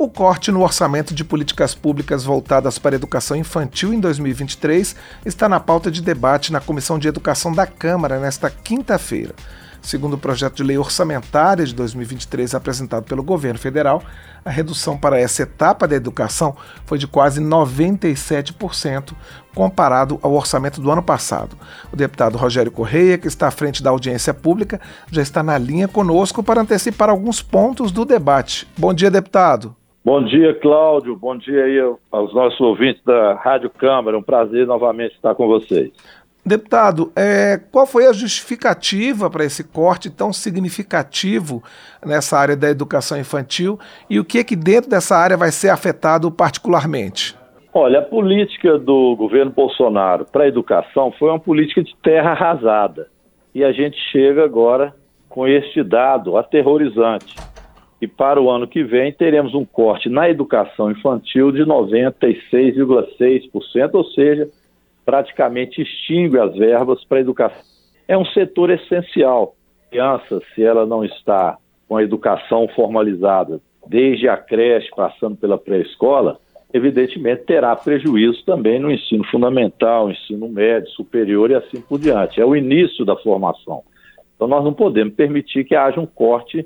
O corte no orçamento de políticas públicas voltadas para a educação infantil em 2023 está na pauta de debate na Comissão de Educação da Câmara nesta quinta-feira. Segundo o projeto de lei orçamentária de 2023 apresentado pelo governo federal, a redução para essa etapa da educação foi de quase 97%, comparado ao orçamento do ano passado. O deputado Rogério Correia, que está à frente da audiência pública, já está na linha conosco para antecipar alguns pontos do debate. Bom dia, deputado. Bom dia, Cláudio. Bom dia aí aos nossos ouvintes da Rádio Câmara. Um prazer novamente estar com vocês. Deputado, é, qual foi a justificativa para esse corte tão significativo nessa área da educação infantil e o que, é que dentro dessa área vai ser afetado particularmente? Olha, a política do governo Bolsonaro para a educação foi uma política de terra arrasada. E a gente chega agora com este dado aterrorizante. E para o ano que vem teremos um corte na educação infantil de 96,6%, ou seja, praticamente extingue as verbas para a educação. É um setor essencial. A criança, se ela não está com a educação formalizada, desde a creche, passando pela pré-escola, evidentemente terá prejuízo também no ensino fundamental, ensino médio, superior e assim por diante. É o início da formação. Então nós não podemos permitir que haja um corte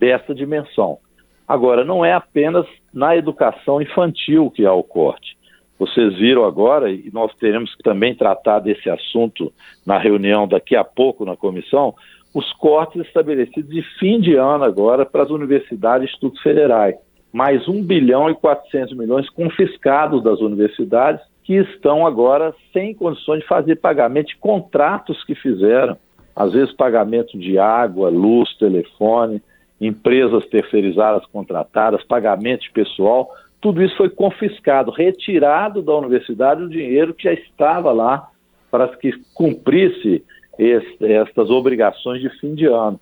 dessa dimensão. Agora, não é apenas na educação infantil que há o corte. Vocês viram agora, e nós teremos que também tratar desse assunto na reunião daqui a pouco na comissão, os cortes estabelecidos de fim de ano agora para as universidades e institutos federais. Mais 1 bilhão e 400 milhões confiscados das universidades que estão agora sem condições de fazer pagamento de contratos que fizeram. Às vezes pagamento de água, luz, telefone, empresas terceirizadas contratadas, pagamento de pessoal, tudo isso foi confiscado, retirado da universidade o dinheiro que já estava lá para que cumprisse este, estas obrigações de fim de ano.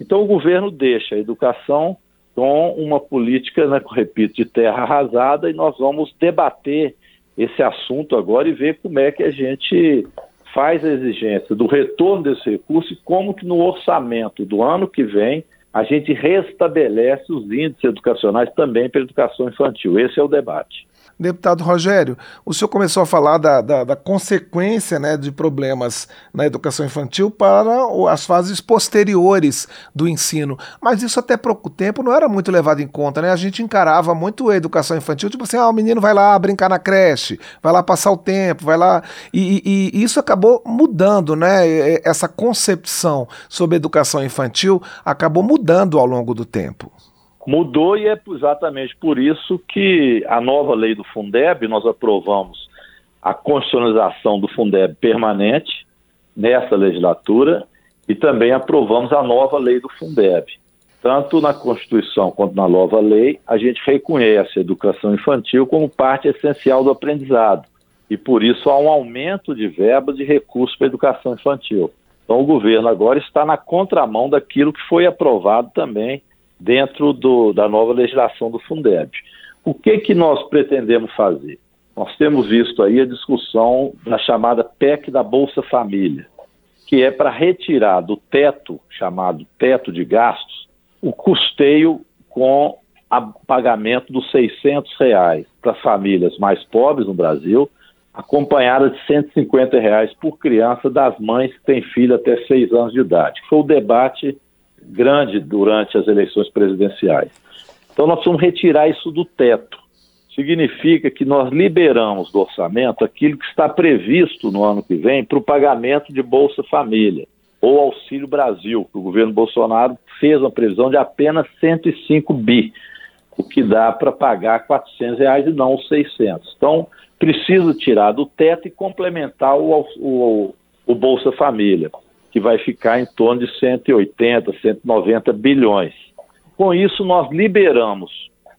Então o governo deixa a educação com uma política, né, repito, de terra arrasada e nós vamos debater esse assunto agora e ver como é que a gente faz a exigência do retorno desse recurso e como que no orçamento do ano que vem a gente restabelece os índices educacionais também para a educação infantil. Esse é o debate. Deputado Rogério, o senhor começou a falar da, da, da, consequência né, de problemas na educação infantil para as fases posteriores do ensino, mas isso até pouco tempo não era muito levado em conta, né? A gente encarava muito a educação infantil, tipo assim, ah, o menino vai lá brincar na creche, vai lá passar o tempo, vai lá. E, e, e isso acabou mudando, né? Essa concepção sobre educação infantil acabou mudando ao longo do tempo. Mudou e é exatamente por isso que a nova lei do Fundeb, nós aprovamos a constitucionalização do Fundeb permanente nessa legislatura e também aprovamos a nova lei do Fundeb. Tanto na Constituição quanto na nova lei, a gente reconhece a educação infantil como parte essencial do aprendizado. E por isso há um aumento de verbas de recursos para a educação infantil. Então o governo agora está na contramão daquilo que foi aprovado também dentro do, da nova legislação do Fundeb. O que, que nós pretendemos fazer? Nós temos visto aí a discussão da chamada PEC da Bolsa Família, que é para retirar do teto, chamado teto de gastos, o custeio com o pagamento dos 600 reais para famílias mais pobres no Brasil, acompanhada de 150 reais por criança das mães que têm filho até 6 anos de idade. Foi o debate grande durante as eleições presidenciais. Então, nós vamos retirar isso do teto. Significa que nós liberamos do orçamento aquilo que está previsto no ano que vem para o pagamento de Bolsa Família ou Auxílio Brasil, que o governo Bolsonaro fez uma previsão de apenas 105 bi, o que dá para pagar 400 reais e não os 600. Então, precisa tirar do teto e complementar o, o, o Bolsa Família que vai ficar em torno de 180, 190 bilhões. Com isso, nós liberamos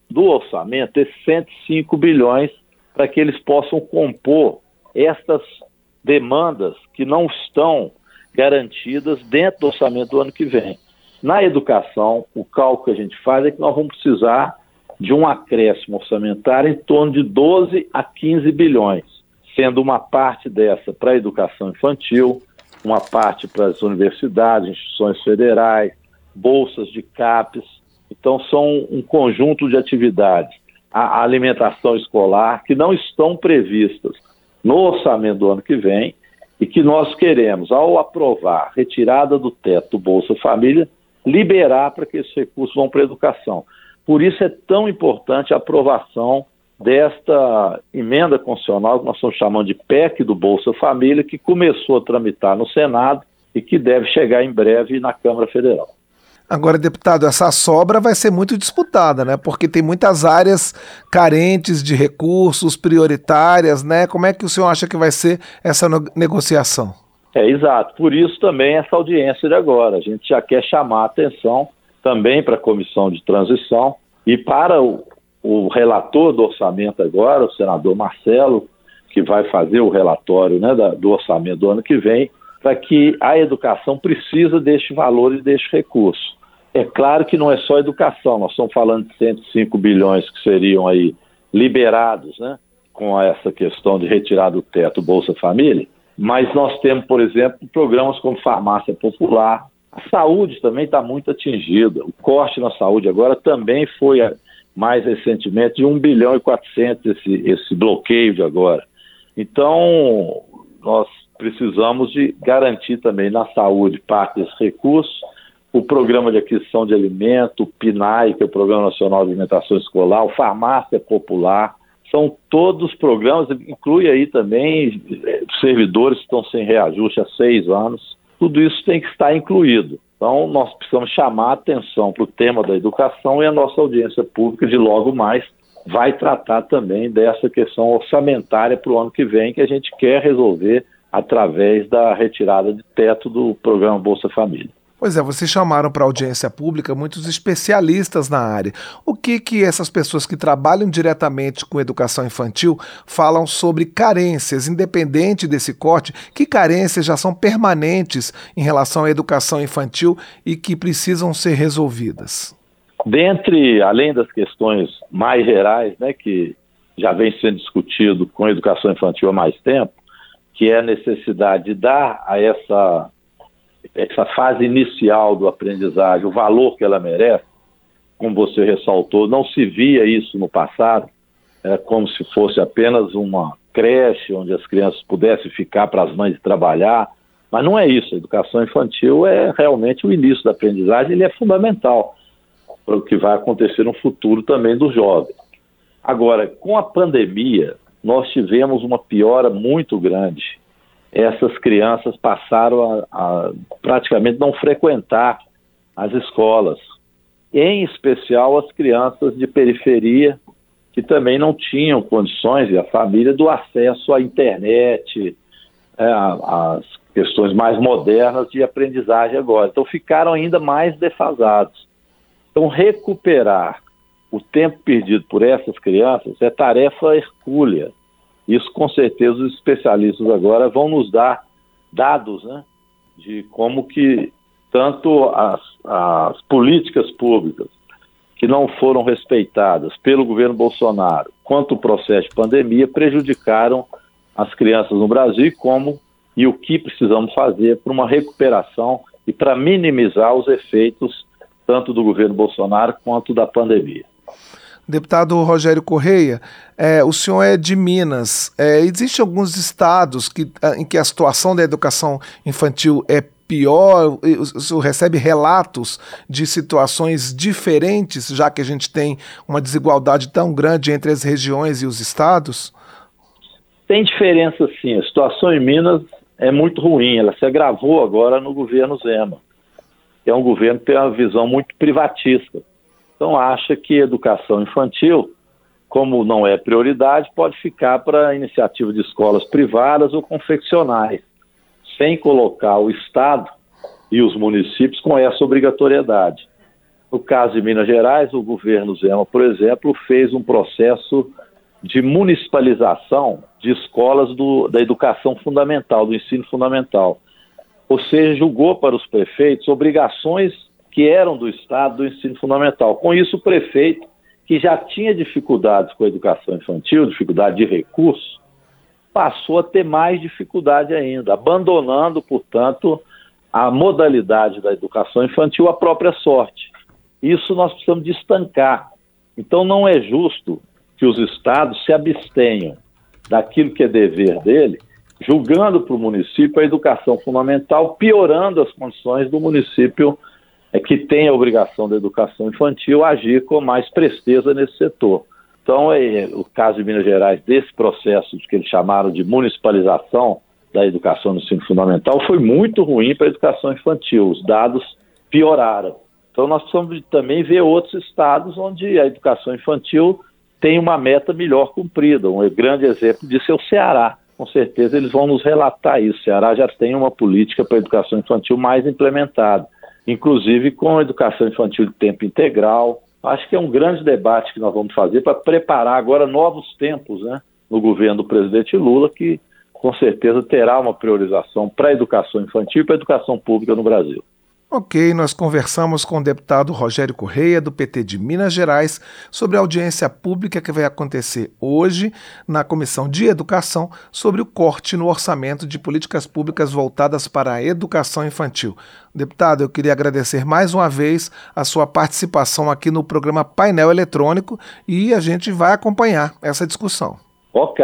do orçamento esses 105 bilhões para que eles possam compor estas demandas que não estão garantidas dentro do orçamento do ano que vem. Na educação, o cálculo que a gente faz é que nós vamos precisar de um acréscimo orçamentário em torno de 12 a 15 bilhões, sendo uma parte dessa para a educação infantil, uma parte para as universidades, instituições federais, bolsas de CAPES. Então, são um conjunto de atividades a alimentação escolar, que não estão previstas no orçamento do ano que vem e que nós queremos, ao aprovar retirada do teto do Bolsa Família, liberar para que esses recursos vão para a educação. Por isso é tão importante a aprovação desta emenda constitucional que nós estamos chamando de PEC do Bolsa Família, que começou a tramitar no Senado e que deve chegar em breve na Câmara Federal. Agora, deputado, essa sobra vai ser muito disputada, né? Porque tem muitas áreas carentes de recursos, prioritárias, né? Como é que o senhor acha que vai ser essa negociação? É, exato. Por isso também essa audiência de agora. A gente já quer chamar a atenção também para a comissão de transição e para o, o relator do orçamento agora, o senador Marcelo, que vai fazer o relatório né, da, do orçamento do ano que vem, para que a educação precisa deste valor e deste recurso. É claro que não é só educação, nós estamos falando de 105 bilhões que seriam aí liberados, né, com essa questão de retirar do teto Bolsa Família, mas nós temos, por exemplo, programas como Farmácia Popular, a saúde também está muito atingida, o corte na saúde agora também foi mais recentemente de 1 bilhão e 400 esse, esse bloqueio de agora. Então, nós precisamos de garantir também na saúde parte desses recursos, o Programa de Aquisição de Alimento, o PNAE, que é o Programa Nacional de Alimentação Escolar, o Farmácia Popular, são todos programas, inclui aí também eh, servidores que estão sem reajuste há seis anos, tudo isso tem que estar incluído. Então, nós precisamos chamar a atenção para o tema da educação e a nossa audiência pública de logo mais vai tratar também dessa questão orçamentária para o ano que vem, que a gente quer resolver através da retirada de teto do programa Bolsa Família. Pois é, vocês chamaram para audiência pública muitos especialistas na área. O que que essas pessoas que trabalham diretamente com educação infantil falam sobre carências, independente desse corte? Que carências já são permanentes em relação à educação infantil e que precisam ser resolvidas? Dentre, além das questões mais gerais, né, que já vem sendo discutido com a educação infantil há mais tempo, que é a necessidade de dar a essa essa fase inicial do aprendizagem, o valor que ela merece, como você ressaltou, não se via isso no passado, é como se fosse apenas uma creche onde as crianças pudessem ficar para as mães trabalhar, mas não é isso. A educação infantil é realmente o início da aprendizagem, ele é fundamental para o que vai acontecer no futuro também dos jovens. Agora, com a pandemia, nós tivemos uma piora muito grande essas crianças passaram a, a praticamente não frequentar as escolas, em especial as crianças de periferia que também não tinham condições e a família do acesso à internet, é, às questões mais modernas de aprendizagem agora. Então ficaram ainda mais defasados. Então recuperar o tempo perdido por essas crianças é tarefa hercúlea. Isso, com certeza, os especialistas agora vão nos dar dados né, de como que tanto as, as políticas públicas que não foram respeitadas pelo governo Bolsonaro, quanto o processo de pandemia prejudicaram as crianças no Brasil e como e o que precisamos fazer para uma recuperação e para minimizar os efeitos tanto do governo Bolsonaro quanto da pandemia. Deputado Rogério Correia, é, o senhor é de Minas. É, Existem alguns estados que, em que a situação da educação infantil é pior? O senhor recebe relatos de situações diferentes, já que a gente tem uma desigualdade tão grande entre as regiões e os estados? Tem diferença sim. A situação em Minas é muito ruim. Ela se agravou agora no governo Zema, que é um governo que tem uma visão muito privatista então, acha que educação infantil, como não é prioridade, pode ficar para iniciativa de escolas privadas ou confeccionais, sem colocar o Estado e os municípios com essa obrigatoriedade. No caso de Minas Gerais, o governo Zema, por exemplo, fez um processo de municipalização de escolas do, da educação fundamental, do ensino fundamental. Ou seja, julgou para os prefeitos obrigações que eram do Estado do ensino fundamental. Com isso, o prefeito, que já tinha dificuldades com a educação infantil, dificuldade de recursos, passou a ter mais dificuldade ainda, abandonando, portanto, a modalidade da educação infantil à própria sorte. Isso nós precisamos estancar. Então, não é justo que os estados se abstenham daquilo que é dever dele, julgando para o município a educação fundamental, piorando as condições do município é, que tem a obrigação da educação infantil agir com mais presteza nesse setor. Então, é, o caso de Minas Gerais, desse processo que eles chamaram de municipalização da educação no ensino fundamental, foi muito ruim para a educação infantil. Os dados pioraram. Então, nós precisamos também ver outros estados onde a educação infantil tem uma meta melhor cumprida. Um grande exemplo disso é o Ceará. Com certeza eles vão nos relatar isso. O Ceará já tem uma política para a educação infantil mais implementada, inclusive com a educação infantil de tempo integral. Acho que é um grande debate que nós vamos fazer para preparar agora novos tempos né, no governo do presidente Lula, que com certeza terá uma priorização para a educação infantil e para a educação pública no Brasil. Ok, nós conversamos com o deputado Rogério Correia, do PT de Minas Gerais, sobre a audiência pública que vai acontecer hoje na Comissão de Educação sobre o corte no orçamento de políticas públicas voltadas para a educação infantil. Deputado, eu queria agradecer mais uma vez a sua participação aqui no programa Painel Eletrônico e a gente vai acompanhar essa discussão. Ok,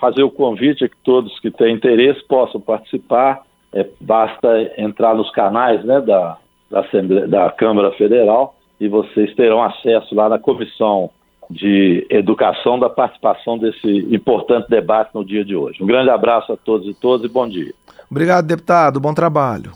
fazer o convite a que todos que têm interesse possam participar é, basta entrar nos canais né, da, da, da Câmara Federal e vocês terão acesso lá na comissão de educação da participação desse importante debate no dia de hoje. Um grande abraço a todos e todas e bom dia. Obrigado, deputado. Bom trabalho.